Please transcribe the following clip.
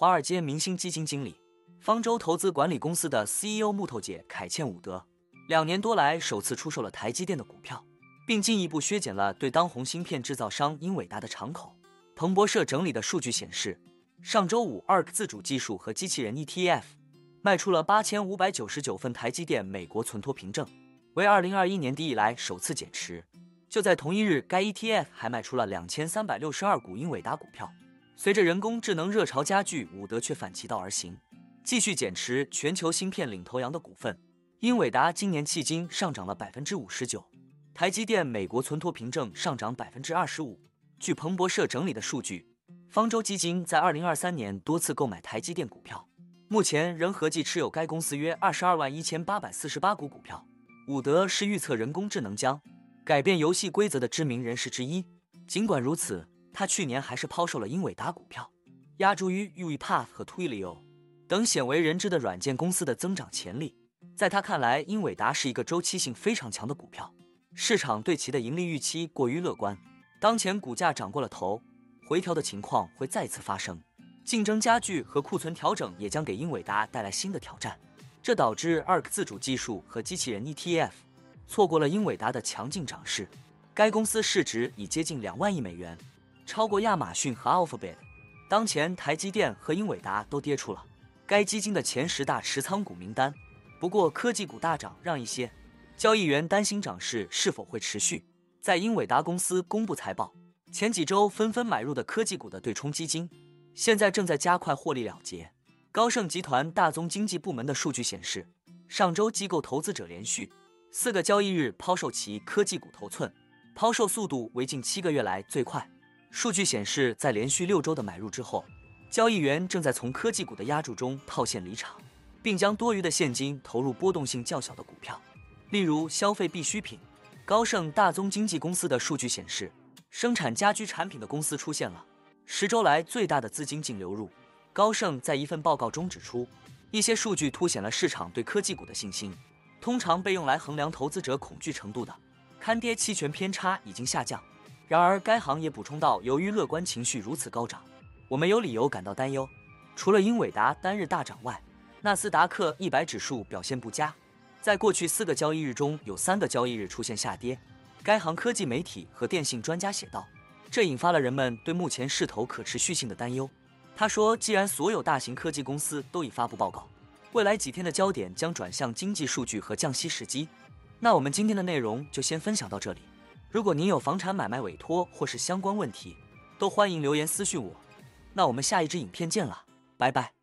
华尔街明星基金经理、方舟投资管理公司的 CEO 木头姐凯茜·伍德，两年多来首次出售了台积电的股票，并进一步削减了对当红芯片制造商英伟达的敞口。彭博社整理的数据显示，上周五，ARK 自主技术和机器人 ETF 卖出了八千五百九十九份台积电美国存托凭证，为二零二一年底以来首次减持。就在同一日，该 ETF 还卖出了两千三百六十二股英伟达股票。随着人工智能热潮加剧，伍德却反其道而行，继续减持全球芯片领头羊的股份。英伟达今年迄今上涨了百分之五十九，台积电美国存托凭证上涨百分之二十五。据彭博社整理的数据，方舟基金在二零二三年多次购买台积电股票，目前仍合计持有该公司约二十二万一千八百四十八股股票。伍德是预测人工智能将改变游戏规则的知名人士之一。尽管如此，他去年还是抛售了英伟达股票，压注于 UiPath 和 Twilio 等鲜为人知的软件公司的增长潜力。在他看来，英伟达是一个周期性非常强的股票，市场对其的盈利预期过于乐观。当前股价涨过了头，回调的情况会再次发生，竞争加剧和库存调整也将给英伟达带来新的挑战。这导致 ARK 自主技术和机器人 ETF 错过了英伟达的强劲涨势。该公司市值已接近两万亿美元。超过亚马逊和 Alphabet，当前台积电和英伟达都跌出了该基金的前十大持仓股名单。不过科技股大涨让一些交易员担心涨势是否会持续。在英伟达公司公布财报前几周，纷纷买入的科技股的对冲基金，现在正在加快获利了结。高盛集团大宗经济部门的数据显示，上周机构投资者连续四个交易日抛售其科技股头寸，抛售速度为近七个月来最快。数据显示，在连续六周的买入之后，交易员正在从科技股的压注中套现离场，并将多余的现金投入波动性较小的股票，例如消费必需品。高盛大宗经纪公司的数据显示，生产家居产品的公司出现了十周来最大的资金净流入。高盛在一份报告中指出，一些数据凸显了市场对科技股的信心，通常被用来衡量投资者恐惧程度的看跌期权偏差已经下降。然而，该行业补充道，由于乐观情绪如此高涨，我们有理由感到担忧。除了英伟达单日大涨外，纳斯达克一百指数表现不佳，在过去四个交易日中有三个交易日出现下跌。该行科技媒体和电信专家写道，这引发了人们对目前势头可持续性的担忧。他说，既然所有大型科技公司都已发布报告，未来几天的焦点将转向经济数据和降息时机。那我们今天的内容就先分享到这里。如果您有房产买卖委托或是相关问题，都欢迎留言私信我。那我们下一支影片见了，拜拜。